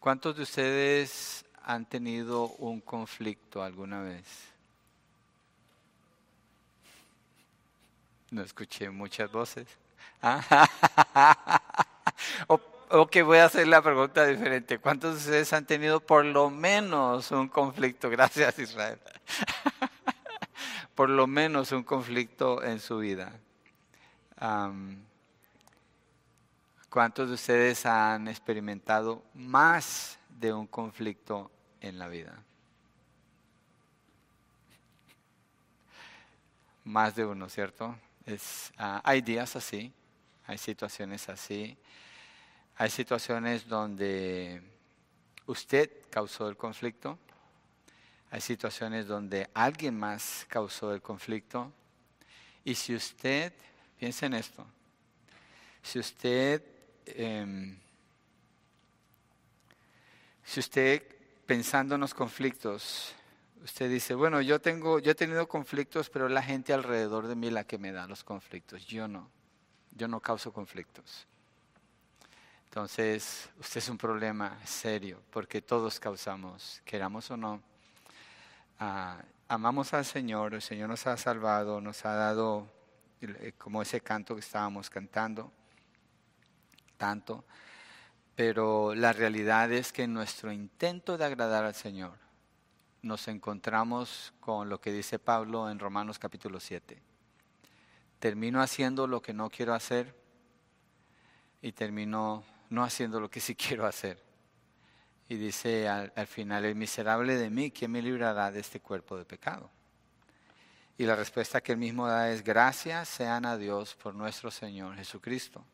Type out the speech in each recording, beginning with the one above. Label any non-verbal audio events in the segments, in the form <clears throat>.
¿Cuántos de ustedes han tenido un conflicto alguna vez? No escuché muchas voces. <laughs> ok, voy a hacer la pregunta diferente. ¿Cuántos de ustedes han tenido por lo menos un conflicto? <laughs> Gracias, Israel. <laughs> por lo menos un conflicto en su vida. ¿Cuántos de ustedes han experimentado más de un conflicto en la vida? Más de uno, ¿cierto? Es, ah, hay días así, hay situaciones así, hay situaciones donde usted causó el conflicto, hay situaciones donde alguien más causó el conflicto, y si usted, piensa en esto, si usted, em, si usted pensando en los conflictos, usted dice, bueno, yo tengo, yo he tenido conflictos, pero la gente alrededor de mí la que me da los conflictos. Yo no. Yo no causo conflictos. Entonces, usted es un problema serio, porque todos causamos, queramos o no. Amamos al Señor, el Señor nos ha salvado, nos ha dado eh, como ese canto que estábamos cantando, tanto, pero la realidad es que en nuestro intento de agradar al Señor, nos encontramos con lo que dice Pablo en Romanos capítulo 7. Termino haciendo lo que no quiero hacer y termino no haciendo lo que sí quiero hacer. Y dice al, final, el miserable de mí, ¿quién me librará de este cuerpo de pecado? Y la respuesta que él mismo da es, gracias sean a Dios por nuestro Señor Jesucristo.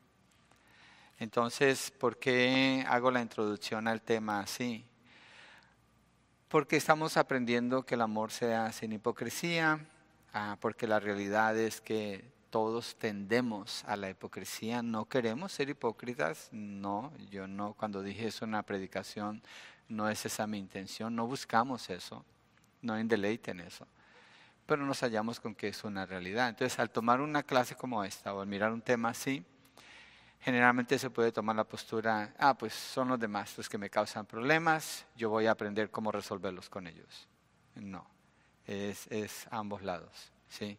Entonces, ¿por qué hago la introducción al tema así? porque estamos aprendiendo que el amor sea sin hipocresía, ah, porque la realidad es que todos tendemos a la hipocresía, no queremos ser hipócritas, no, yo no, cuando dije eso en la predicación, no es esa mi intención, no buscamos eso, no hay deleite en eso, pero nos hallamos con que es una realidad. Entonces, al tomar una clase como esta o al mirar un tema así, generalmente se puede tomar la postura, ah, pues son los demás los que me causan problemas, yo voy a aprender cómo resolverlos con ellos. No, es, ambos lados, ¿sí?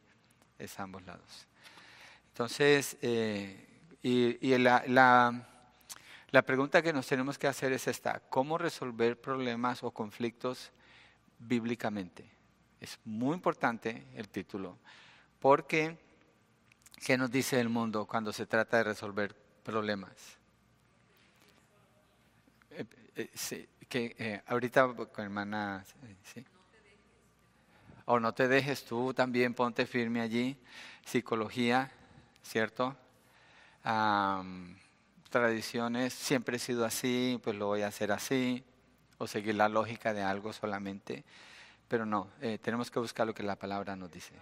Es ambos lados. Entonces, eh, y, la, la, la pregunta que nos tenemos que hacer es esta, ¿cómo resolver problemas o conflictos bíblicamente? Es muy importante el título, porque ¿qué nos dice el mundo cuando se trata de resolver problemas. Eh, eh, que eh, ahorita con hermana. O no te dejes tú también, ponte firme allí. Psicología, ¿cierto? tradiciones, siempre he sido así, pues lo voy a hacer así. O seguir la lógica de algo solamente. Pero no, tenemos que buscar lo que la palabra nos dice.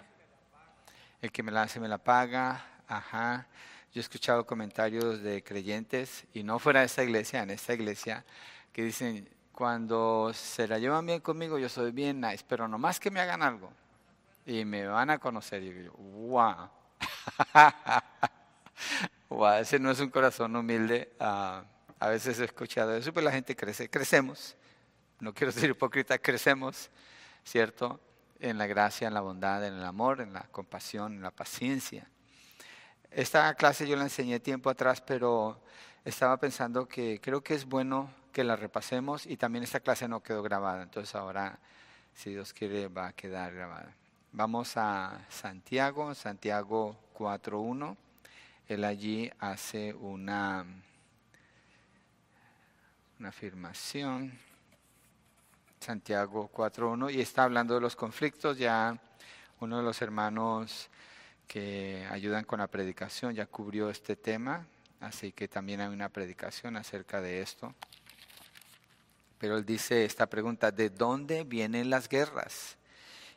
El que me la hace me la paga, ajá. Yo he escuchado comentarios de creyentes, y no fuera de esta iglesia, en esta iglesia, que dicen, cuando se la llevan bien conmigo, yo soy bien nice, pero nomás que me hagan algo y me van a conocer. Y yo, wow. wow, <laughs> ese no es un corazón humilde. Ah, a veces he escuchado eso, pero la gente crece, crecemos. No quiero ser hipócrita, crecemos, ¿cierto? En la gracia, en la bondad, en el amor, en la compasión, en la paciencia. Esta clase yo la enseñé tiempo atrás, pero estaba pensando que creo que es bueno que la repasemos y también esta clase no quedó grabada, entonces ahora, si Dios quiere, va a quedar grabada. Vamos a Santiago, Santiago 4.1. Él allí hace una, una afirmación. Santiago 4.1 y está hablando de los conflictos. Ya uno de los hermanos que ayudan con la predicación, ya cubrió este tema, así que también hay una predicación acerca de esto. Pero él dice esta pregunta, ¿de dónde vienen las guerras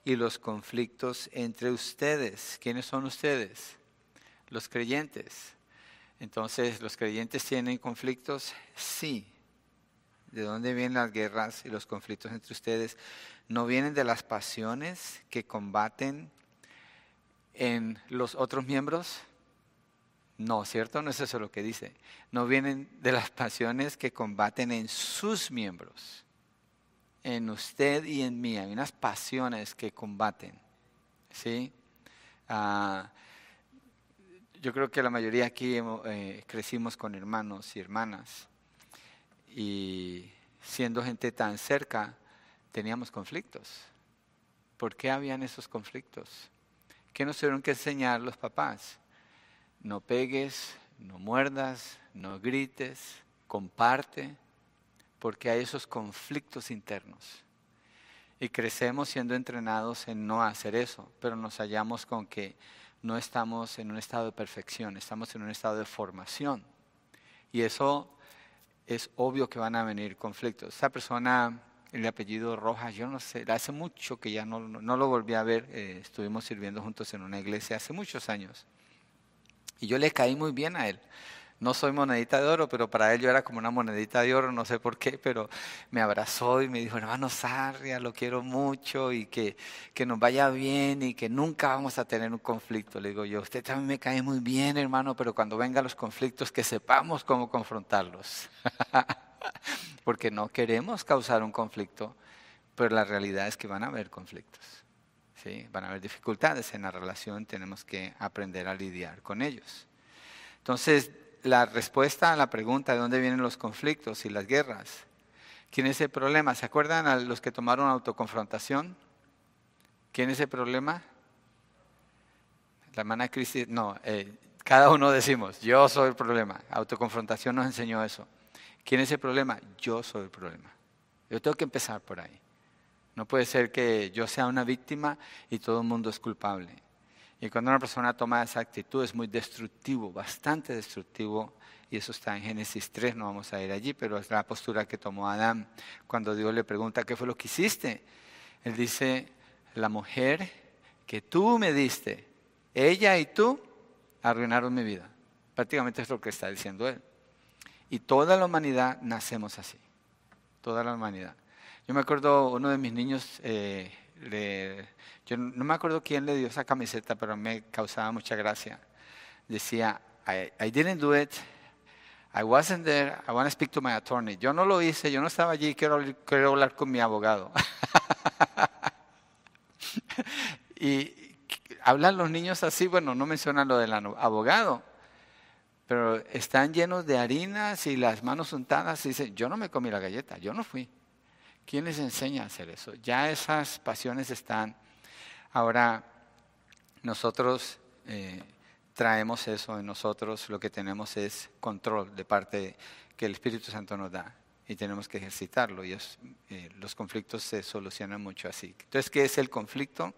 y los conflictos entre ustedes? ¿Quiénes son ustedes? Los creyentes. Entonces, ¿los creyentes tienen conflictos? Sí. ¿De dónde vienen las guerras y los conflictos entre ustedes? ¿No vienen de las pasiones que combaten en los otros miembros? No, ¿cierto? No es eso lo que dice. No vienen de las pasiones que combaten en sus miembros, en usted y en mí. Hay unas pasiones que combaten. ¿Sí? Ah, yo creo que la mayoría aquí eh, crecimos con hermanos y hermanas. Y siendo gente tan cerca, teníamos conflictos. ¿Por qué habían esos conflictos? ¿Qué nos tuvieron que enseñar los papás? no pegues, no muerdas, no grites, comparte, porque hay esos conflictos internos. Y crecemos siendo entrenados en no hacer eso, pero nos hallamos con que no estamos en un estado de perfección, estamos en un estado de formación. Y eso es obvio que van a venir conflictos. Esa persona, el apellido Rojas, yo no sé, hace mucho que ya no, lo volví a ver, eh, estuvimos sirviendo juntos en una iglesia hace muchos años. Y yo le caí muy bien a él. No soy monedita de oro, pero para él yo era como una monedita de oro, no sé por qué, pero me abrazó y me dijo, hermano Sarria, lo quiero mucho y que, que nos vaya bien y que nunca vamos a tener un conflicto. Le digo yo, usted también me cae muy bien, hermano, pero cuando vengan los conflictos que sepamos cómo confrontarlos. <laughs> Porque no queremos causar un conflicto, pero la realidad es que van a haber conflictos. ¿sí? Van a haber dificultades en la relación, tenemos que aprender a lidiar con ellos. Entonces, la respuesta a la pregunta de dónde vienen los conflictos y las guerras, ¿quién es el problema? ¿Se acuerdan a los que tomaron autoconfrontación? ¿Quién es el problema? La hermana Cristi, no, eh, cada uno decimos, yo soy el problema. Autoconfrontación nos enseñó eso. ¿Quién es el problema? Yo soy el problema. Yo tengo que empezar por ahí. No puede ser que yo sea una víctima y todo el mundo es culpable. Y cuando una persona toma esa actitud es muy destructivo, bastante destructivo. Y eso está en Génesis 3, no vamos a ir allí, pero es la postura que tomó Adán cuando Dios le pregunta, ¿qué fue lo que hiciste? Él dice, la mujer que tú me diste, ella y tú arruinaron mi vida. Prácticamente es lo que está diciendo él. Y toda la humanidad nacemos así, toda la humanidad. Yo me acuerdo, uno de mis niños, eh, yo no me acuerdo quién le dio esa camiseta, pero me causaba mucha gracia. Decía, I, didn't do it, I wasn't there, I want to speak to my attorney. Yo no lo hice, yo no estaba allí, quiero, quiero hablar con mi abogado. <laughs> y hablan los niños así, bueno, no mencionan lo del abogado, pero están llenos de harinas y las manos untadas y dicen, yo no me comí la galleta, yo no fui. ¿Quién les enseña a hacer eso? Ya esas pasiones están. Ahora, nosotros eh, traemos eso en nosotros, lo que tenemos es control de parte que el Espíritu Santo nos da y tenemos que ejercitarlo. Y eh, los conflictos se solucionan mucho así. Entonces, ¿qué es el conflicto?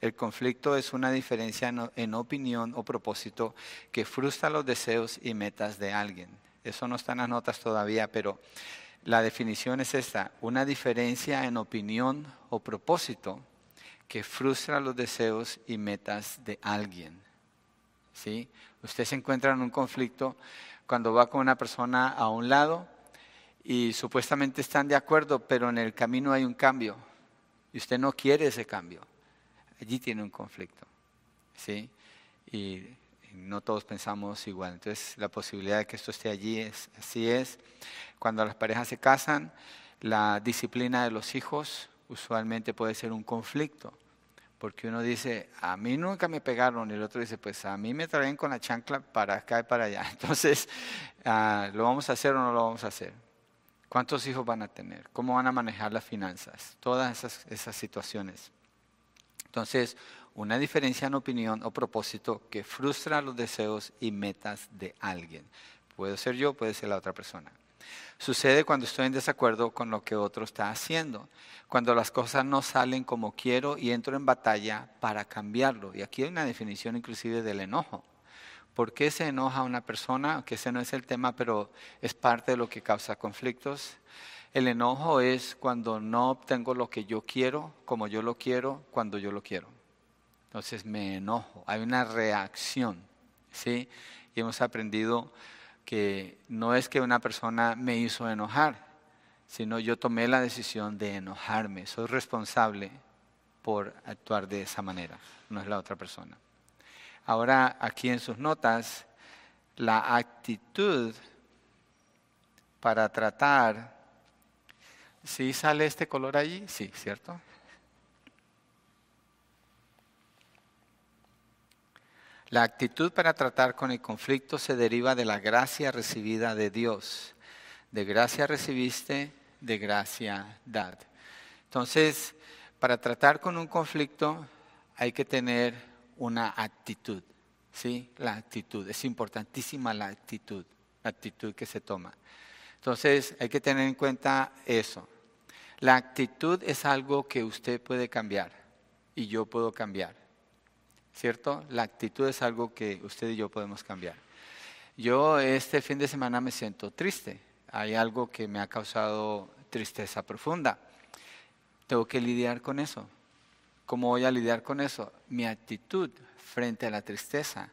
El conflicto es una diferencia en opinión o propósito que frustra los deseos y metas de alguien. Eso no está en las notas todavía, pero la definición es esta, una diferencia en opinión o propósito que frustra los deseos y metas de alguien. ¿Sí? Usted se encuentra en un conflicto cuando va con una persona a un lado y supuestamente están de acuerdo, pero en el camino hay un cambio y usted no quiere ese cambio. Allí tiene un conflicto. ¿Sí? Y no todos pensamos igual. Entonces, la posibilidad de que esto esté allí es así es. Cuando las parejas se casan, la disciplina de los hijos usualmente puede ser un conflicto, porque uno dice, a mí nunca me pegaron, y el otro dice, pues a mí me traen con la chancla para acá y para allá. <laughs> Entonces, ah, ¿lo vamos a hacer o no lo vamos a hacer? ¿Cuántos hijos van a tener? ¿Cómo van a manejar las finanzas? Todas esas, esas situaciones. Entonces, una diferencia en opinión o propósito que frustra los deseos y metas de alguien. Puede ser yo, puede ser la otra persona. Sucede cuando estoy en desacuerdo con lo que otro está haciendo, cuando las cosas no salen como quiero y entro en batalla para cambiarlo. Y aquí hay una definición inclusive del enojo. ¿Por qué se enoja una persona? Que ese no es el tema, pero es parte de lo que causa conflictos. El enojo es cuando no obtengo lo que yo quiero, como yo lo quiero, cuando yo lo quiero. Entonces me enojo, hay una reacción, ¿sí? Y hemos aprendido que no es que una persona me hizo enojar, sino yo tomé la decisión de enojarme. Soy responsable por actuar de esa manera, no es la otra persona. Ahora, aquí en sus notas la actitud para tratar. ¿Sí sale este color allí? Sí, ¿cierto? La actitud para tratar con el conflicto se deriva de la gracia recibida de Dios. De gracia recibiste, de gracia dad. Entonces, para tratar con un conflicto hay que tener una actitud. ¿sí? La actitud. Es importantísima la actitud, la actitud que se toma. Entonces, hay que tener en cuenta eso. La actitud es algo que usted puede cambiar y yo puedo cambiar. ¿cierto? La actitud es algo que usted y yo podemos cambiar. Yo este fin de semana me siento triste. Hay algo que me ha causado tristeza profunda. Tengo que lidiar con eso. ¿Cómo voy a lidiar con eso? Mi actitud frente a la tristeza.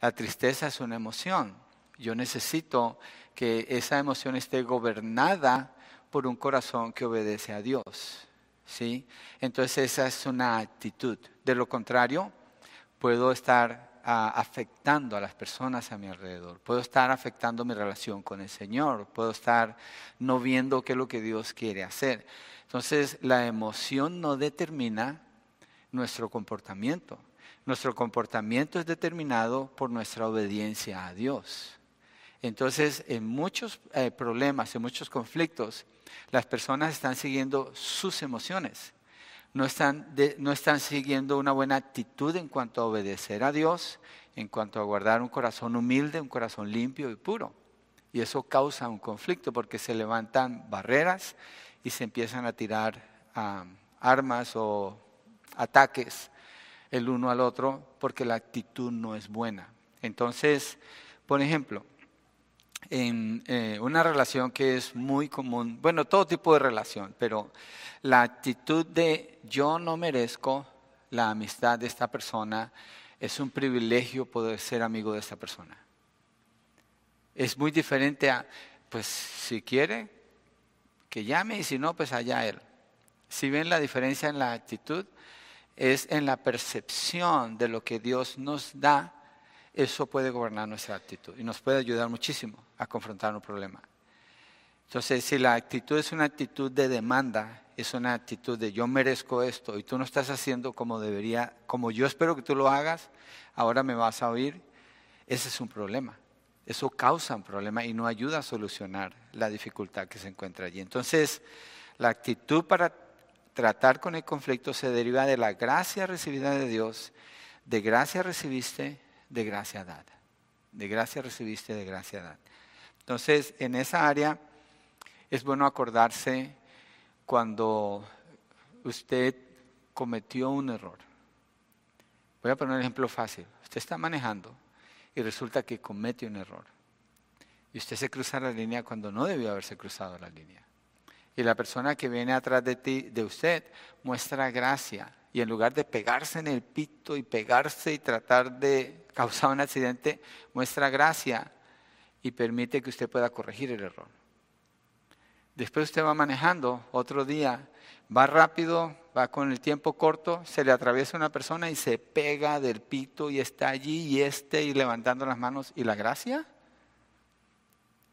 La tristeza es una emoción. Yo necesito que esa emoción esté gobernada por un corazón que obedece a Dios. ¿Sí? Entonces esa es una actitud. De lo contrario, puedo estar ah, afectando a las personas a mi alrededor, puedo estar afectando mi relación con el Señor, puedo estar no viendo qué es lo que Dios quiere hacer. Entonces, la emoción no determina nuestro comportamiento. Nuestro comportamiento es determinado por nuestra obediencia a Dios. Entonces, en muchos eh, problemas, en muchos conflictos, las personas están siguiendo sus emociones no están, no están siguiendo una buena actitud en cuanto a obedecer a Dios, en cuanto a guardar un corazón humilde, un corazón limpio y puro. Y eso causa un conflicto porque se levantan barreras y se empiezan a tirar armas o ataques el uno al otro porque la actitud no es buena. Entonces, por ejemplo, en eh, una relación que es muy común, bueno, todo tipo de relación, pero la actitud de yo no merezco la amistad de esta persona, es un privilegio poder ser amigo de esta persona. Es muy diferente a, pues si quiere, que llame y si no, pues allá él. Si ven la diferencia en la actitud, es en la percepción de lo que Dios nos da eso puede gobernar nuestra actitud y nos puede ayudar muchísimo a confrontar un problema. Entonces, si la actitud es una actitud de demanda, es una actitud de yo merezco esto y tú no estás haciendo como debería, como yo espero que tú lo hagas, ahora me vas a oír, ese es un problema. Eso causa un problema y no ayuda a solucionar la dificultad que se encuentra allí. Entonces, la actitud para tratar con el conflicto se deriva de la gracia recibida de Dios. De gracia recibiste, de gracia dada. De gracia recibiste, de gracia dada. Entonces, en esa área es bueno acordarse cuando usted cometió un error. Voy a poner un ejemplo fácil. Usted está manejando y resulta que comete un error. Y usted se cruza la línea cuando no debió haberse cruzado la línea. Y la persona que viene atrás de ti, de usted, muestra gracia. Y en lugar de pegarse en el pito y pegarse y tratar de causado un accidente, muestra gracia y permite que usted pueda corregir el error. Después usted va manejando otro día, va rápido, va con el tiempo corto, se le atraviesa una persona y se pega del pito y está allí y este y levantando las manos. ¿Y la gracia?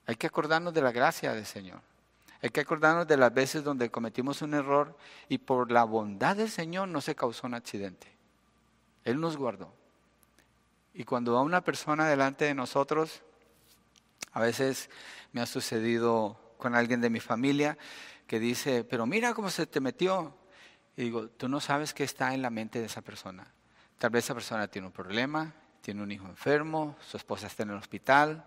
Hay que acordarnos de la gracia del Señor. Hay que acordarnos de las veces donde cometimos un error y por la bondad del Señor no se causó un accidente. Él nos guardó. Y cuando va una persona delante de nosotros, a veces me ha sucedido con alguien de mi familia que dice, pero mira cómo se te metió. Y digo, tú no sabes qué está en la mente de esa persona. Tal vez esa persona tiene un problema, tiene un hijo enfermo, su esposa está en el hospital,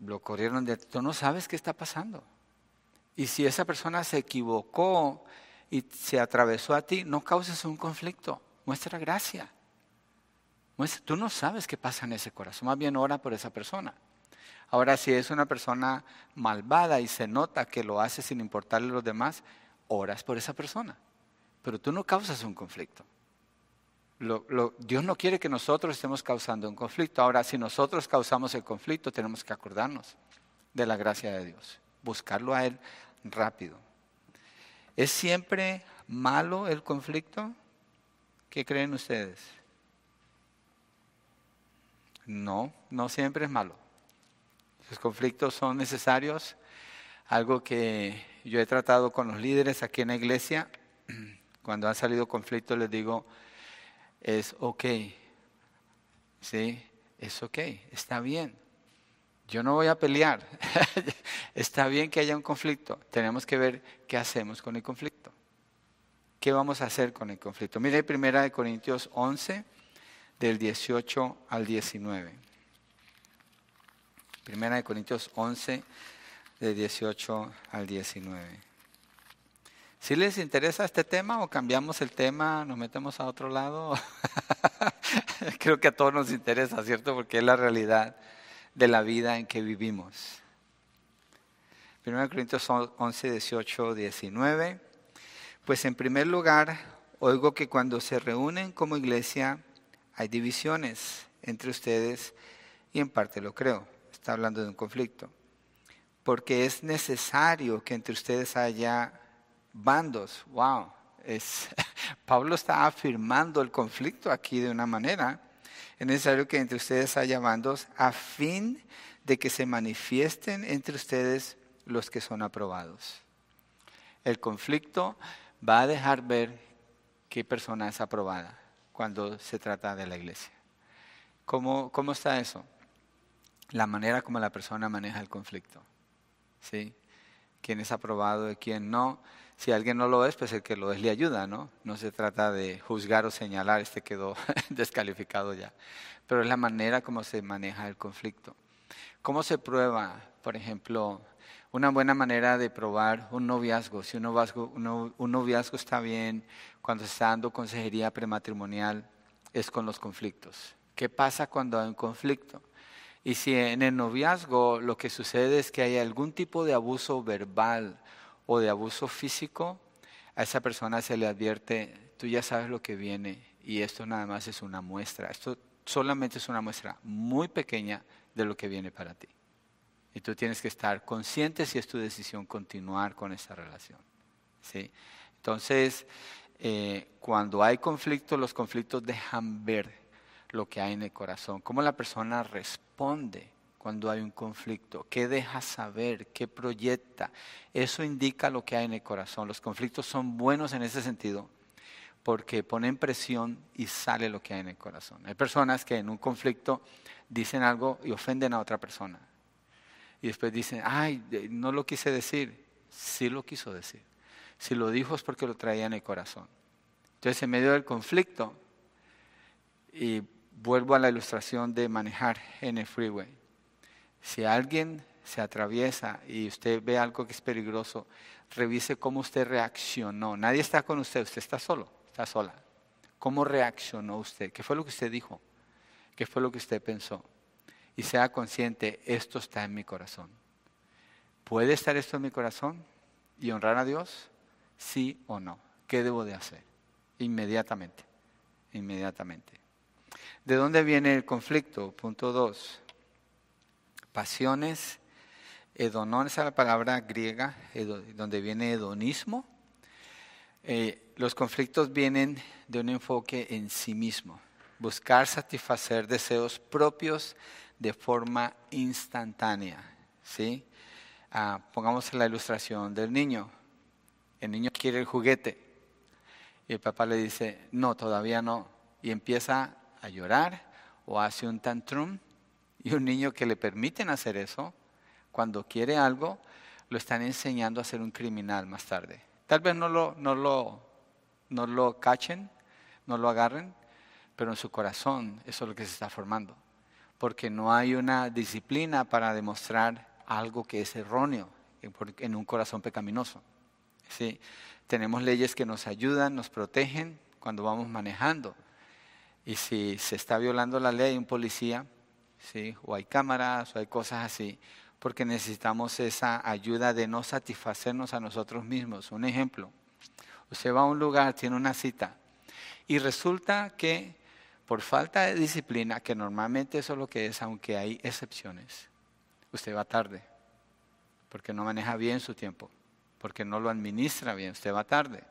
lo corrieron de... Tú no sabes qué está pasando. Y si esa persona se equivocó y se atravesó a ti, no causes un conflicto, muestra gracia. Tú no sabes qué pasa en ese corazón, más bien ora por esa persona. Ahora, si es una persona malvada y se nota que lo hace sin importarle a los demás, oras por esa persona. Pero tú no causas un conflicto. Dios no quiere que nosotros estemos causando un conflicto. Ahora, si nosotros causamos el conflicto, tenemos que acordarnos de la gracia de Dios, buscarlo a Él rápido. ¿Es siempre malo el conflicto? ¿Qué creen ustedes? No, no siempre es malo. Los conflictos son necesarios. Algo que yo he tratado con los líderes aquí en la iglesia, <clears throat> cuando han salido conflictos les digo, es ok, ¿sí? Es ok, está bien. Yo no voy a pelear. <laughs> está bien que haya un conflicto. Tenemos que ver qué hacemos con el conflicto. ¿Qué vamos a hacer con el conflicto? Mire primera Corintios 11, del 18 al 19. Primera de Corintios 11, del 18 al 19. Si les interesa este tema o cambiamos el tema, nos metemos a otro lado, <laughs> creo que a todos nos interesa, ¿cierto? Porque es la realidad de la vida en que vivimos. 1 Corintios 11, 18, 19. Pues en primer lugar, oigo que cuando se reúnen como iglesia hay divisiones entre ustedes y en parte lo creo. Está hablando de un conflicto. Porque es necesario que entre ustedes haya bandos. Wow. Es, <laughs> Pablo está afirmando el conflicto aquí de una manera. Es necesario que entre ustedes haya bandos a fin de que se manifiesten entre ustedes los que son aprobados. El conflicto va a dejar ver qué persona es aprobada cuando se trata de la iglesia. ¿Cómo, cómo está eso? La manera como la persona maneja el conflicto. ¿Sí? ¿Quién es aprobado y quién no? Si alguien no lo es, pues el que lo es le ayuda, ¿no? No se trata de juzgar o señalar, este quedó <laughs> descalificado ya. Pero es la manera como se maneja el conflicto. ¿Cómo se prueba, por ejemplo, una buena manera de probar un noviazgo, si un noviazgo, un noviazgo está bien, cuando se está dando consejería prematrimonial, es con los conflictos. ¿Qué pasa cuando hay un conflicto? Y si en el noviazgo lo que sucede es que hay algún tipo de abuso verbal o de abuso físico, a esa persona se le advierte, tú ya sabes lo que viene y esto nada más es una muestra, esto solamente es una muestra muy pequeña de lo que viene para ti. Y tú tienes que estar consciente si es tu decisión continuar con esa relación. ¿sí? Entonces, eh, cuando hay conflictos, los conflictos dejan ver lo que hay en el corazón, cómo la persona responde cuando hay un conflicto, qué deja saber, qué proyecta. Eso indica lo que hay en el corazón. Los conflictos son buenos en ese sentido porque ponen presión y sale lo que hay en el corazón. Hay personas que en un conflicto dicen algo y ofenden a otra persona y después dicen, ay, no lo quise decir. Sí lo quiso decir. Si lo dijo es porque lo traía en el corazón. Entonces, en medio del conflicto, y vuelvo a la ilustración de manejar en el freeway, si alguien se atraviesa y usted ve algo que es peligroso, revise cómo usted reaccionó. Nadie está con usted, usted está solo, está sola. ¿Cómo reaccionó usted? ¿Qué fue lo que usted dijo? ¿Qué fue lo que usted pensó? Y sea consciente, esto está en mi corazón. ¿Puede estar esto en mi corazón y honrar a Dios? Sí o no. ¿Qué debo de hacer? Inmediatamente, inmediatamente. ¿De dónde viene el conflicto? Punto dos. Pasiones, hedonón, esa es la palabra griega, donde viene hedonismo. Eh, los conflictos vienen de un enfoque en sí mismo, buscar satisfacer deseos propios de forma instantánea. ¿sí? Ah, pongamos la ilustración del niño. El niño quiere el juguete y el papá le dice, no, todavía no. Y empieza a llorar o hace un tantrum. Y un niño que le permiten hacer eso, cuando quiere algo, lo están enseñando a ser un criminal más tarde. Tal vez no lo, no lo, no lo cachen, no lo agarren, pero en su corazón eso es lo que se está formando porque no hay una disciplina para demostrar algo que es erróneo en un corazón pecaminoso. ¿sí? Tenemos leyes que nos ayudan, nos protegen cuando vamos manejando. Y si se está violando la ley, un policía, ¿sí? o hay cámaras, o hay cosas así, porque necesitamos esa ayuda de no satisfacernos a nosotros mismos. Un ejemplo, usted va a un lugar, tiene una cita, y resulta que por falta de disciplina, que normalmente eso es lo que es, aunque hay excepciones, usted va tarde, porque no maneja bien su tiempo, porque no lo administra bien, usted va tarde.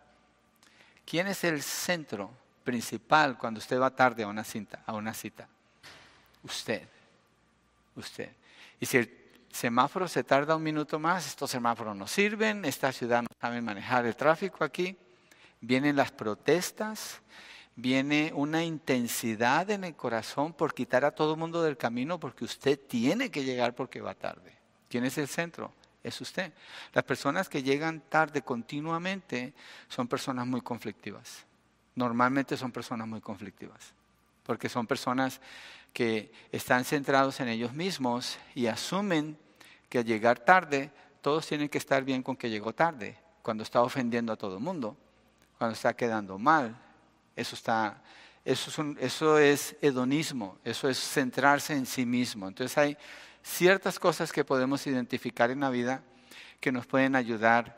¿Quién es el centro principal cuando usted va tarde a una cita? A una cita? Usted, usted. Y si, semáforo se tarda un minuto más, estos semáforos no sirven, esta ciudad no sabe manejar el tráfico aquí, vienen las protestas, viene una intensidad en el corazón por quitar a todo el mundo del camino porque usted tiene que llegar porque va tarde. ¿Quién es el centro? Es usted. Las personas que llegan tarde continuamente son personas muy conflictivas. Normalmente son personas muy conflictivas porque son personas que están centrados en ellos mismos y asumen que al llegar tarde, todos tienen que estar bien con que llegó tarde, cuando está ofendiendo a todo el mundo, cuando está quedando mal. Eso, está, eso, es hedonismo, eso es centrarse en sí mismo. Entonces hay ciertas cosas que podemos identificar en la vida que nos pueden ayudar.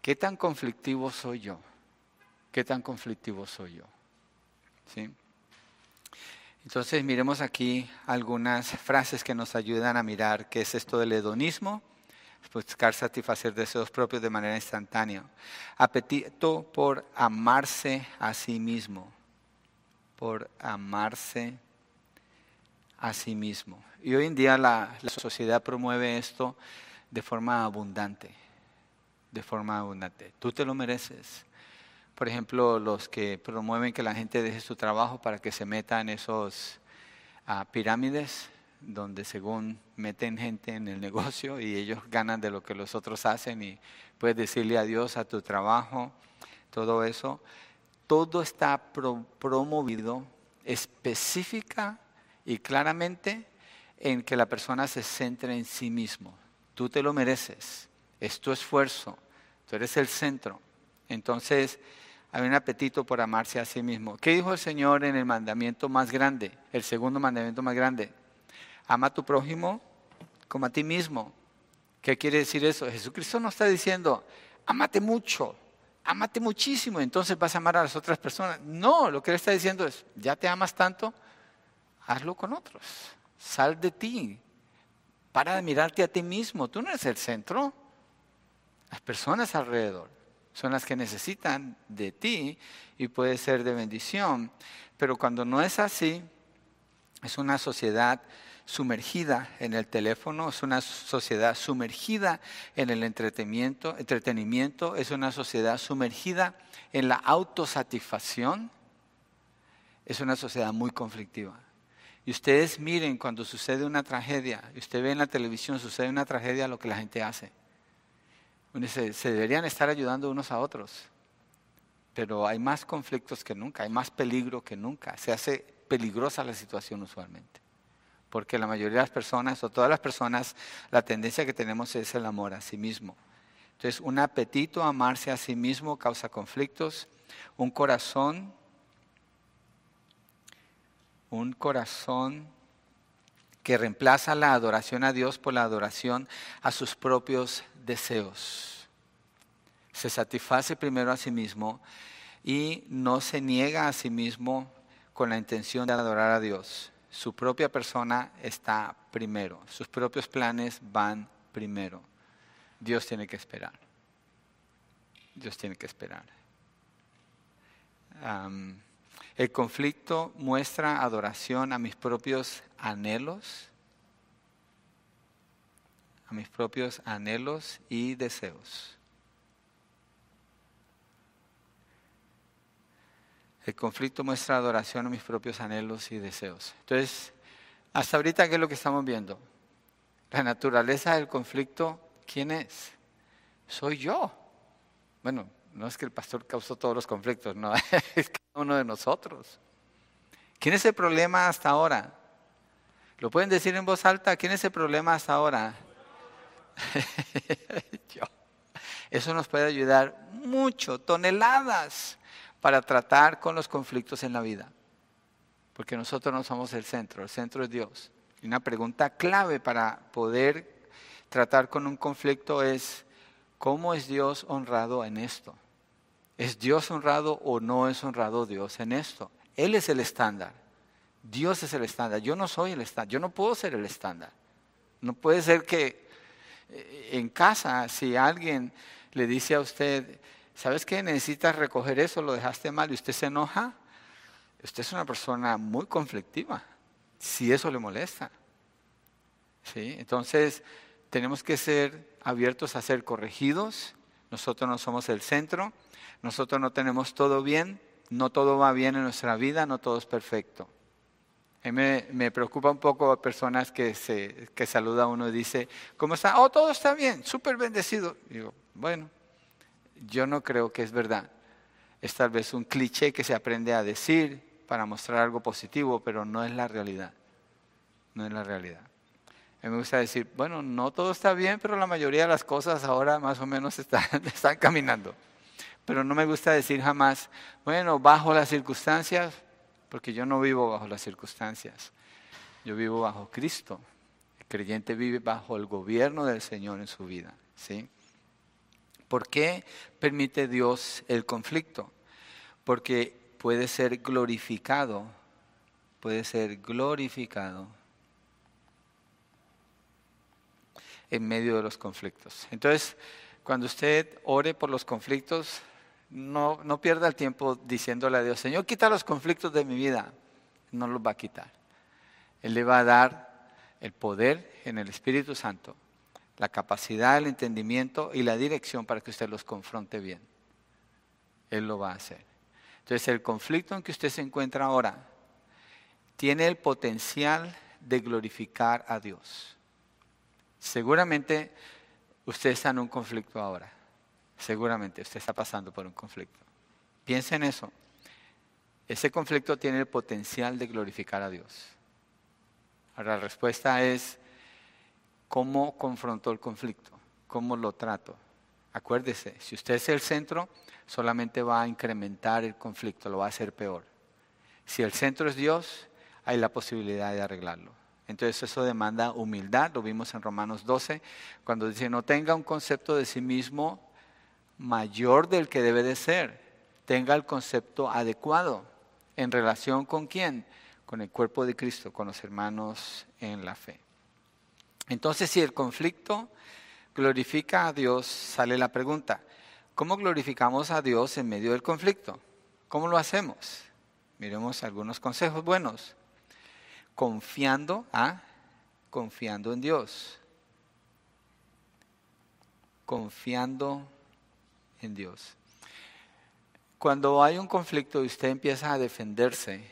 ¿Qué tan conflictivo soy yo? ¿Qué tan conflictivo soy yo? ¿Sí? Entonces miremos aquí algunas frases que nos ayudan a mirar qué es esto del hedonismo, buscar satisfacer deseos propios de manera instantánea. Apetito por amarse a sí mismo, por amarse a sí mismo. Y hoy en día la, sociedad promueve esto de forma abundante, de forma abundante. Tú te lo mereces por ejemplo, los que promueven que la gente deje su trabajo para que se meta en esos ah, pirámides, donde según meten gente en el negocio y ellos ganan de lo que los otros hacen y puedes decirle adiós a tu trabajo, todo eso, todo está promovido específica y claramente en que la persona se centre en sí mismo. Tú te lo mereces, es tu esfuerzo, tú eres el centro. Entonces, hay un apetito por amarse a sí mismo. ¿Qué dijo el Señor en el mandamiento más grande, el segundo mandamiento más grande? Ama a tu prójimo como a ti mismo. ¿Qué quiere decir eso? Jesucristo no está diciendo, amate mucho, amate muchísimo, entonces vas a amar a las otras personas. No, lo que él está diciendo es, ya te amas tanto, hazlo con otros. Sal de ti. Para de mirarte a ti mismo. Tú no eres el centro. Las personas alrededor son las que necesitan de ti y puede ser de bendición. Pero cuando no es así, es una sociedad sumergida en el teléfono, es una sociedad sumergida en el entretenimiento, entretenimiento, es una sociedad sumergida en la autosatisfacción, es una sociedad muy conflictiva. Y ustedes miren cuando sucede una tragedia, y usted ve en la televisión, sucede una tragedia, lo que la gente hace se, deberían estar ayudando unos a otros, pero hay más conflictos que nunca, hay más peligro que nunca. Se hace peligrosa la situación usualmente, porque la mayoría de las personas, o todas las personas, la tendencia que tenemos es el amor a sí mismo. Entonces, un apetito a amarse a sí mismo causa conflictos, un corazón, un corazón que reemplaza la adoración a Dios por la adoración a sus propios deseos. Se satisface primero a sí mismo y no se niega a sí mismo con la intención de adorar a Dios. Su propia persona está primero, sus propios planes van primero. Dios tiene que esperar. Dios tiene que esperar. el conflicto muestra adoración a mis propios anhelos a mis propios anhelos y deseos. El conflicto muestra adoración a mis propios anhelos y deseos. Entonces, hasta ahorita, ¿qué es lo que estamos viendo? La naturaleza del conflicto, ¿quién es? Soy yo. Bueno, no es que el pastor causó todos los conflictos, no, <laughs> es cada uno de nosotros. ¿Quién es el problema hasta ahora? ¿Lo pueden decir en voz alta? ¿Quién es el problema hasta ahora? <laughs> Eso nos puede ayudar mucho, toneladas, para tratar con los conflictos en la vida. Porque nosotros no somos el centro, el centro es Dios. Y una pregunta clave para poder tratar con un conflicto es, ¿cómo es Dios honrado en esto? ¿Es Dios honrado o no es honrado Dios en esto? Él es el estándar. Dios es el estándar. Yo no soy el estándar. Yo no puedo ser el estándar. No puede ser que eh, en casa, si alguien le dice a usted, ¿sabes qué? Necesitas recoger eso, lo dejaste mal y usted se enoja, usted es una persona muy conflictiva, si eso le molesta. ¿Sí? Entonces, tenemos que ser abiertos a ser corregidos. Nosotros no somos el centro, nosotros no tenemos todo bien, no todo va bien en nuestra vida, no todo es perfecto. A me, me, preocupa un poco personas que, se, que saluda a uno y dice, ¿cómo está? Oh, todo está bien, súper bendecido. Digo, bueno, yo no creo que es verdad. Es tal vez un cliché que se aprende a decir para mostrar algo positivo, pero no es la realidad. No es la realidad. Me gusta decir, bueno, no todo está bien, pero la mayoría de las cosas ahora más o menos <laughs> están, están caminando. Pero no me gusta decir jamás, bueno, bajo las circunstancias, porque yo no vivo bajo las circunstancias. Yo vivo bajo Cristo. El creyente vive bajo el gobierno del Señor en su vida. ¿sí? ¿Por qué permite Dios el conflicto? Porque puede ser glorificado, puede ser glorificado en medio de los conflictos. Entonces, cuando usted ore por los conflictos, no, no pierda el tiempo diciéndole a Dios, Señor, quita los conflictos de mi vida. No los va a quitar. Él le va a dar el poder en el Espíritu Santo la capacidad, el entendimiento y la dirección para que usted los confronte bien. Él lo va a hacer. Entonces el conflicto en que usted se encuentra ahora tiene el potencial de glorificar a Dios. Seguramente usted está en un conflicto ahora. Seguramente usted está pasando por un conflicto. Piense en eso. Ese conflicto tiene el potencial de glorificar a Dios. Ahora la respuesta es, ¿Cómo confrontó el conflicto? ¿Cómo lo trato? Acuérdese, si usted es el centro, solamente va a incrementar el conflicto, lo va a hacer peor. Si el centro es Dios, hay la posibilidad de arreglarlo. Entonces eso demanda humildad, lo vimos en Romanos 12, cuando dice, no tenga un concepto de sí mismo mayor del que debe de ser, tenga el concepto adecuado. ¿En relación con quién? Con el cuerpo de Cristo, con los hermanos en la fe. Entonces, si el conflicto glorifica a Dios, sale la pregunta, ¿cómo glorificamos a Dios en medio del conflicto? ¿Cómo lo hacemos? Miremos algunos consejos buenos. Confiando, ¿ah? Confiando en Dios. Confiando en Dios. Cuando hay un conflicto y usted empieza a defenderse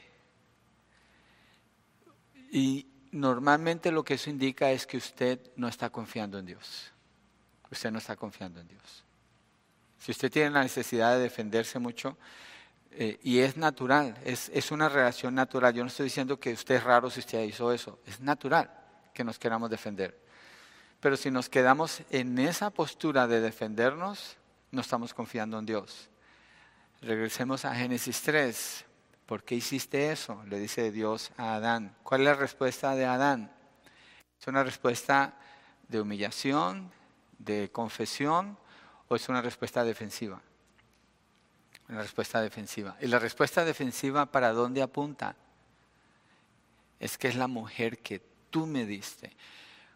y normalmente lo que eso indica es que usted no está confiando en Dios. Usted no está confiando en Dios. Si usted tiene la necesidad de defenderse mucho, eh, y es natural, es, es una relación natural. Yo no estoy diciendo que usted es raro si usted hizo eso, es natural que nos queramos defender. Pero si nos quedamos en esa postura de defendernos, no estamos confiando en Dios. Regresemos a Génesis 3. ¿Por qué hiciste eso? Le dice Dios a Adán. ¿Cuál es la respuesta de Adán? ¿Es una respuesta de humillación, de confesión o es una respuesta defensiva? Una respuesta defensiva. ¿Y la respuesta defensiva para dónde apunta? Es que es la mujer que tú me diste.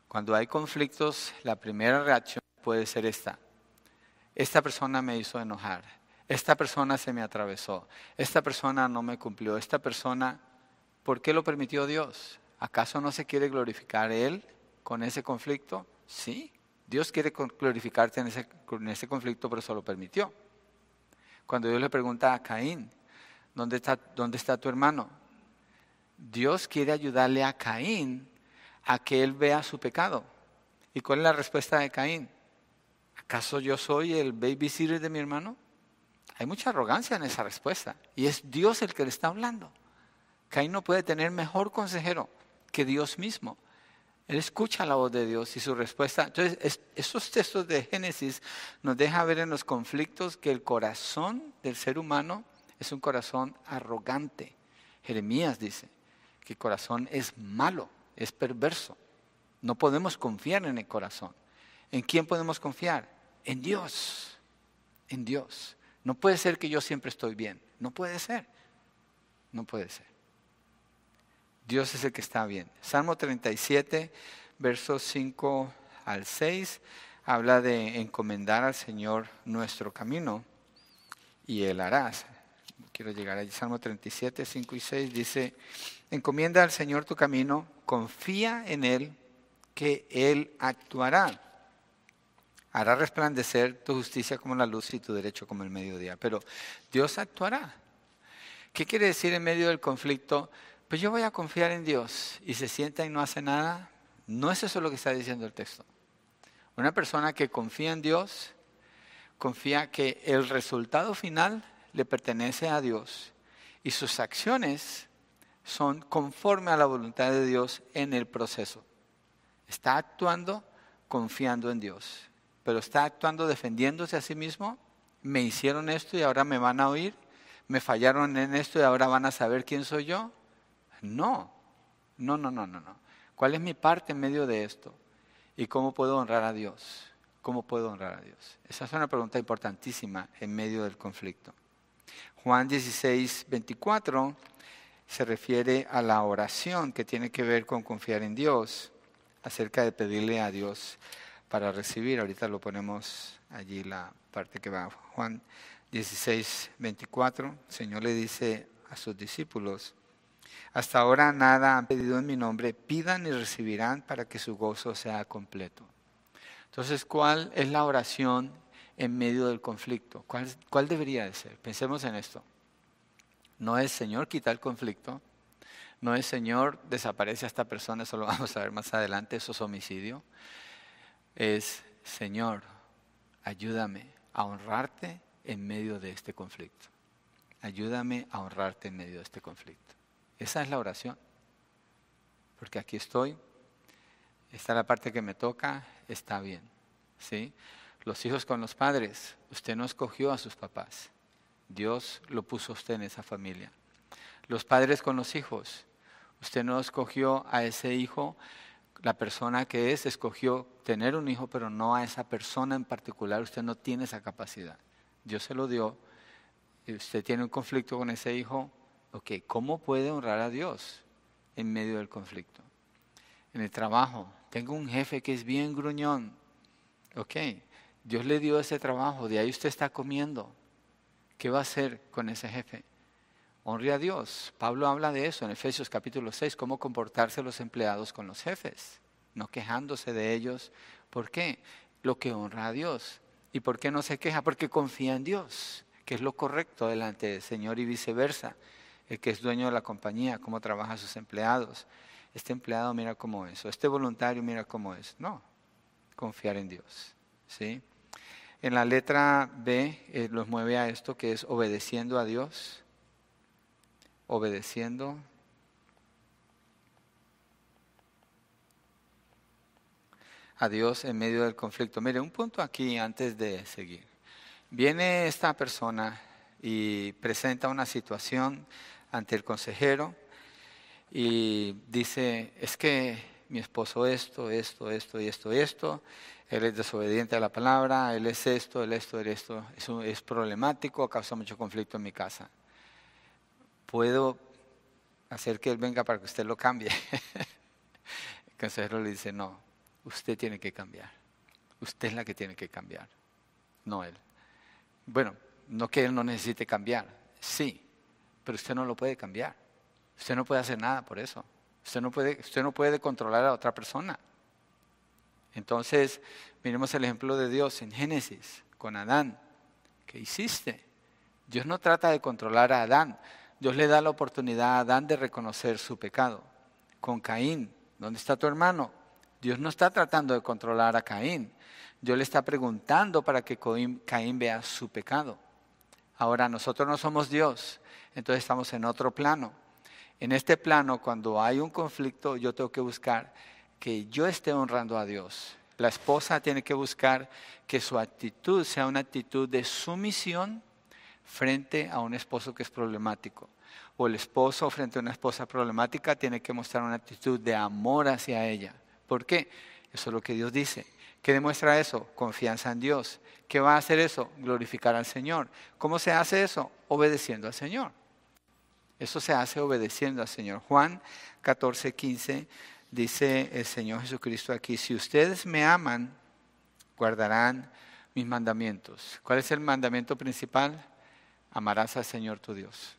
Cuando hay conflictos, la primera reacción puede ser esta. Esta persona me hizo enojar esta persona se me atravesó, esta persona no me cumplió, esta persona, ¿por qué lo permitió Dios? ¿Acaso no se quiere glorificar Él con ese conflicto? Sí, Dios quiere glorificarte en ese, conflicto, pero eso lo permitió. Cuando Dios le pregunta a Caín, ¿dónde está, ¿dónde está tu hermano? Dios quiere ayudarle a Caín a que él vea su pecado. ¿Y cuál es la respuesta de Caín? ¿Acaso yo soy el babysitter de mi hermano? Hay mucha arrogancia en esa respuesta y es Dios el que le está hablando. Caín no puede tener mejor consejero que Dios mismo. Él escucha la voz de Dios y su respuesta. Entonces, esos textos de Génesis nos dejan ver en los conflictos que el corazón del ser humano es un corazón arrogante. Jeremías dice que el corazón es malo, es perverso. No podemos confiar en el corazón. ¿En quién podemos confiar? En Dios. En Dios. No puede ser que yo siempre estoy bien. No puede ser. No puede ser. Dios es el que está bien. Salmo 37, versos 5 al 6, habla de encomendar al Señor nuestro camino y Él hará. Quiero llegar allí. Salmo 37, 5 y 6 dice, encomienda al Señor tu camino, confía en Él, que Él actuará. Hará resplandecer tu justicia como la luz y tu derecho como el mediodía. Pero Dios actuará. ¿Qué quiere decir en medio del conflicto? Pues yo voy a confiar en Dios y se sienta y no hace nada. No es eso lo que está diciendo el texto. Una persona que confía en Dios, confía que el resultado final le pertenece a Dios y sus acciones son conforme a la voluntad de Dios en el proceso. Está actuando confiando en Dios, pero está actuando defendiéndose a sí mismo. Me hicieron esto y ahora me van a oír. Me fallaron en esto y ahora van a saber quién soy yo. No, no, no, no, no, no. ¿Cuál es mi parte en medio de esto? ¿Y cómo puedo honrar a Dios? ¿Cómo puedo honrar a Dios? Esa es una pregunta importantísima en medio del conflicto. Juan 16, 24 se refiere a la oración que tiene que ver con confiar en Dios, acerca de pedirle a Dios para recibir. Ahorita lo ponemos allí la parte que va. Juan 16, 24, el Señor le dice a sus discípulos, hasta ahora nada han pedido en mi nombre, pidan y recibirán para que su gozo sea completo. Entonces, ¿cuál es la oración en medio del conflicto? ¿Cuál, cuál debería de ser? Pensemos en esto. No es Señor quita el conflicto, no es Señor desaparece a esta persona, eso lo vamos a ver más adelante, eso es homicidio. Es Señor, ayúdame a honrarte en medio de este conflicto. Ayúdame a honrarte en medio de este conflicto. Esa es la oración. Porque aquí estoy, está la parte que me toca, está bien. ¿sí? Los hijos con los padres, usted no escogió a sus papás. Dios lo puso usted en esa familia. Los padres con los hijos. Usted no escogió a ese hijo, la persona que es, escogió tener un hijo, pero no a esa persona en particular. Usted no tiene esa capacidad. Dios se lo dio. Usted tiene un conflicto con ese hijo. Ok, ¿cómo puede honrar a Dios en medio del conflicto? En el trabajo, tengo un jefe que es bien gruñón. Ok, Dios le dio ese trabajo, de ahí usted está comiendo. ¿Qué va a hacer con ese jefe? Honre a Dios. Pablo habla de eso en Efesios capítulo 6, cómo comportarse los empleados con los jefes, no quejándose de ellos. ¿Por qué? Lo que honra a Dios. ¿Y por qué no se queja? Porque confía en Dios, que es lo correcto delante del Señor y viceversa. El que es dueño de la compañía, cómo trabaja sus empleados. Este empleado mira cómo es, o este voluntario mira cómo es. No, confiar en Dios. ¿sí? En la letra B eh, los mueve a esto que es obedeciendo a Dios, obedeciendo. a Dios en medio del conflicto. Mire, un punto aquí antes de seguir. Viene esta persona y presenta una situación ante el consejero y dice, es que mi esposo esto, esto, esto y esto esto, él es desobediente a la palabra, él es esto, él es esto, él es esto, es, es problemático, causa mucho conflicto en mi casa. ¿Puedo hacer que él venga para que usted lo cambie? <laughs> el consejero le dice, no, usted tiene que cambiar. Usted es la que tiene que cambiar, no él. Bueno, no que él no necesite cambiar, sí, pero usted no lo puede cambiar. Usted no puede hacer nada por eso. Usted no puede, usted no puede controlar a otra persona. Entonces, miremos el ejemplo de Dios en Génesis con Adán. ¿Qué hiciste? Dios no trata de controlar a Adán. Dios le da la oportunidad a Adán de reconocer su pecado. Con Caín, ¿dónde está tu hermano? Dios no está tratando de controlar a Caín. Dios le está preguntando para que Caín vea su pecado. Ahora, nosotros no somos Dios, entonces estamos en otro plano. En este plano, cuando hay un conflicto, yo tengo que buscar que yo esté honrando a Dios. La esposa tiene que buscar que su actitud sea una actitud de sumisión frente a un esposo que es problemático. O el esposo frente a una esposa problemática tiene que mostrar una actitud de amor hacia ella. ¿Por qué? Eso es lo que Dios dice. ¿Qué demuestra eso? Confianza en Dios. ¿Qué va a hacer eso? Glorificar al Señor. ¿Cómo se hace eso? Obedeciendo al Señor. Eso se hace obedeciendo al Señor. Juan 14, 15 dice el Señor Jesucristo aquí, si ustedes me aman, guardarán mis mandamientos. ¿Cuál es el mandamiento principal? Amarás al Señor tu Dios.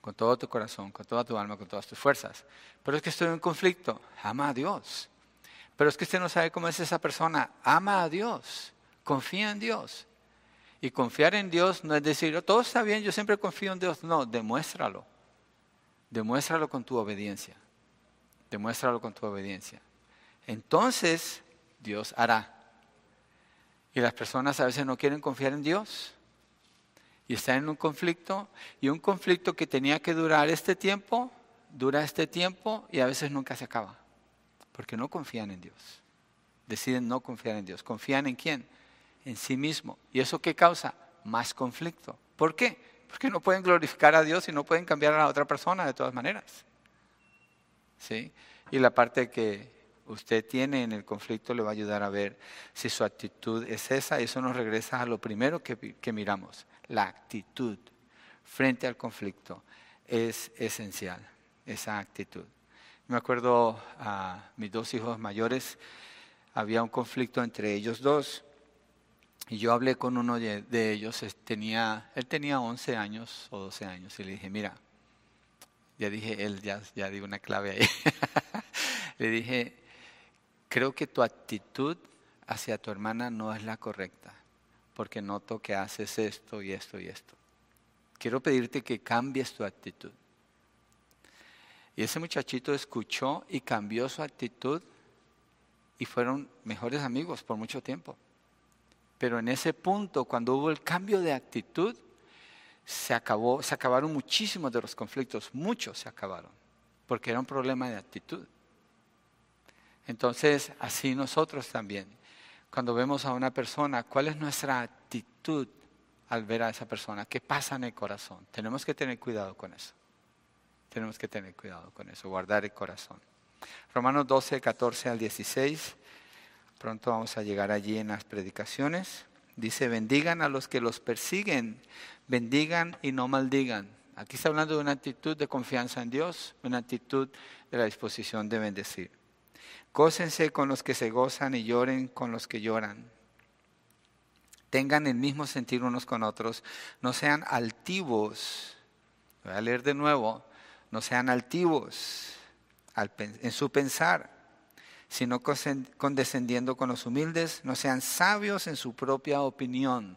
Con todo tu corazón, con toda tu alma, con todas tus fuerzas. Pero es que estoy en conflicto. Ama a Dios. Pero es que usted no sabe cómo es esa persona. Ama a Dios, confía en Dios. Y confiar en Dios no es decir, oh, todo está bien, yo siempre confío en Dios. No, demuéstralo. Demuéstralo con tu obediencia. Demuéstralo con tu obediencia. Entonces, Dios hará. Y las personas a veces no quieren confiar en Dios. Y están en un conflicto. Y un conflicto que tenía que durar este tiempo, dura este tiempo y a veces nunca se acaba. Porque no confían en Dios. Deciden no confiar en Dios. ¿Confían en quién? En sí mismo. ¿Y eso qué causa? Más conflicto. ¿Por qué? Porque no pueden glorificar a Dios y no pueden cambiar a la otra persona de todas maneras. ¿Sí? Y la parte que usted tiene en el conflicto le va a ayudar a ver si su actitud es esa. Eso nos regresa a lo primero que, que miramos. La actitud frente al conflicto es esencial, esa actitud. Me acuerdo a mis dos hijos mayores, había un conflicto entre ellos dos. Y yo hablé con uno de ellos, tenía, él tenía 11 años o 12 años, y le dije, mira, ya dije, él ya, ya di una clave ahí. <laughs> le dije, creo que tu actitud hacia tu hermana no es la correcta, porque noto que haces esto y esto y esto. Quiero pedirte que cambies tu actitud. Y ese muchachito escuchó y cambió su actitud y fueron mejores amigos por mucho tiempo. Pero en ese punto, cuando hubo el cambio de actitud, se, acabó, se acabaron muchísimos de los conflictos, muchos se acabaron, porque era un problema de actitud. Entonces, así nosotros también, cuando vemos a una persona, ¿cuál es nuestra actitud al ver a esa persona? ¿Qué pasa en el corazón? Tenemos que tener cuidado con eso. Tenemos que tener cuidado con eso, guardar el corazón. Romanos 12, 14 al 16. Pronto vamos a llegar allí en las predicaciones. Dice, bendigan a los que los persiguen, bendigan y no maldigan. Aquí está hablando de una actitud de confianza en Dios, una actitud de la disposición de bendecir. Gócense con los que se gozan y lloren con los que lloran. Tengan el mismo sentir unos con otros. No sean altivos. Voy a leer de nuevo. No sean altivos en su pensar sino condescendiendo con los humildes, no sean sabios en su propia opinión.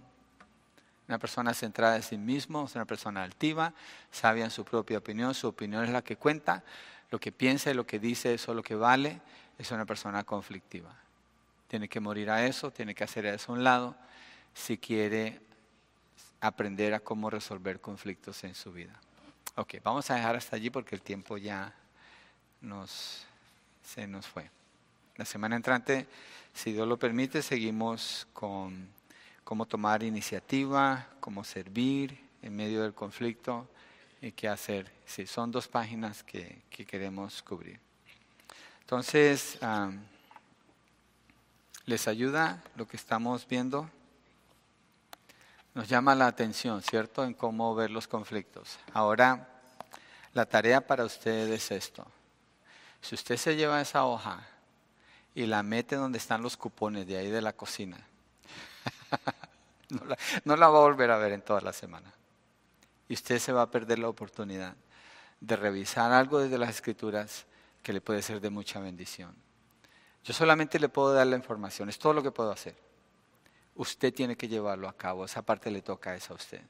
Una persona centrada en sí mismo es una persona altiva, sabia en su propia opinión, su opinión es la que cuenta, lo que piensa y lo que dice es lo que vale, es una persona conflictiva. Tiene que morir a eso, tiene que hacer eso a un lado si quiere aprender a cómo resolver conflictos en su vida. Ok, vamos a dejar hasta allí porque el tiempo ya nos, se nos fue. La semana entrante, si Dios lo permite, seguimos con cómo tomar iniciativa, cómo servir en medio del conflicto y qué hacer. Sí, son dos páginas que, queremos cubrir. Entonces, ¿les ayuda lo que estamos viendo? Nos llama la atención, ¿cierto?, en cómo ver los conflictos. Ahora, la tarea para ustedes es esto. Si usted se lleva esa hoja y la mete donde están los cupones de ahí de la cocina. <laughs> no, la, va a volver a ver en toda la semana. Y usted se va a perder la oportunidad de revisar algo desde las escrituras que le puede ser de mucha bendición. Yo solamente le puedo dar la información, es todo lo que puedo hacer. Usted tiene que llevarlo a cabo, esa parte le toca esa a usted.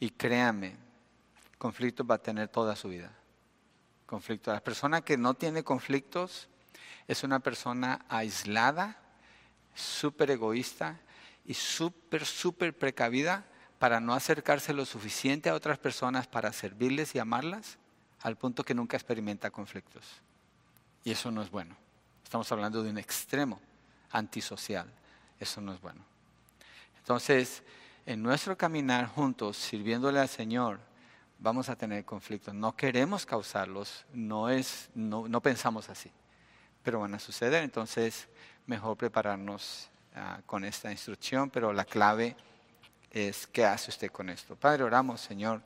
Y créame, conflictos va a tener toda su vida. Conflicto. La persona que no tiene conflictos es una persona aislada, súper egoísta y súper, súper precavida para no acercarse lo suficiente a otras personas para servirles y amarlas, al punto que nunca experimenta conflictos. Y eso no es bueno. Estamos hablando de un extremo antisocial. Eso no es bueno. Entonces, en nuestro caminar juntos, sirviéndole al Señor, vamos a tener conflictos. No queremos causarlos, no, es, no, no pensamos así pero van a suceder. Entonces, mejor prepararnos ah, con esta instrucción, pero la clave es qué hace usted con esto. Padre, oramos, Señor,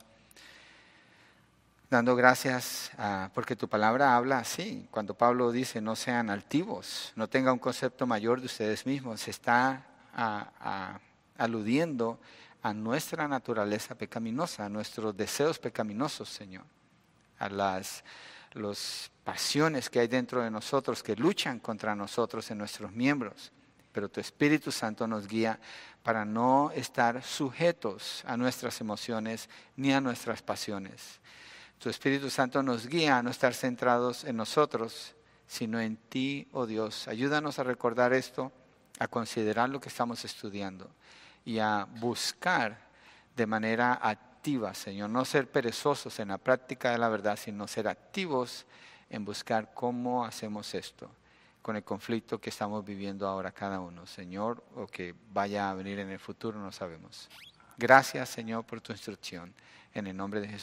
dando gracias ah, porque tu palabra habla así. Cuando Pablo dice no sean altivos, no tenga un concepto mayor de ustedes mismos, se está ah, aludiendo a nuestra naturaleza pecaminosa, a nuestros deseos pecaminosos, Señor, a las las pasiones que hay dentro de nosotros que luchan contra nosotros en nuestros miembros. Pero tu Espíritu Santo nos guía para no estar sujetos a nuestras emociones ni a nuestras pasiones. Tu Espíritu Santo nos guía a no estar centrados en nosotros, sino en ti, oh Dios. Ayúdanos a recordar esto, a considerar lo que estamos estudiando y a buscar de manera activa, Señor, no ser perezosos en la práctica de la verdad, sino ser activos en buscar cómo hacemos esto con el conflicto que estamos viviendo ahora cada uno, Señor, o que vaya a venir en el futuro, no sabemos. Gracias, Señor, por tu instrucción. En el nombre de Jesús.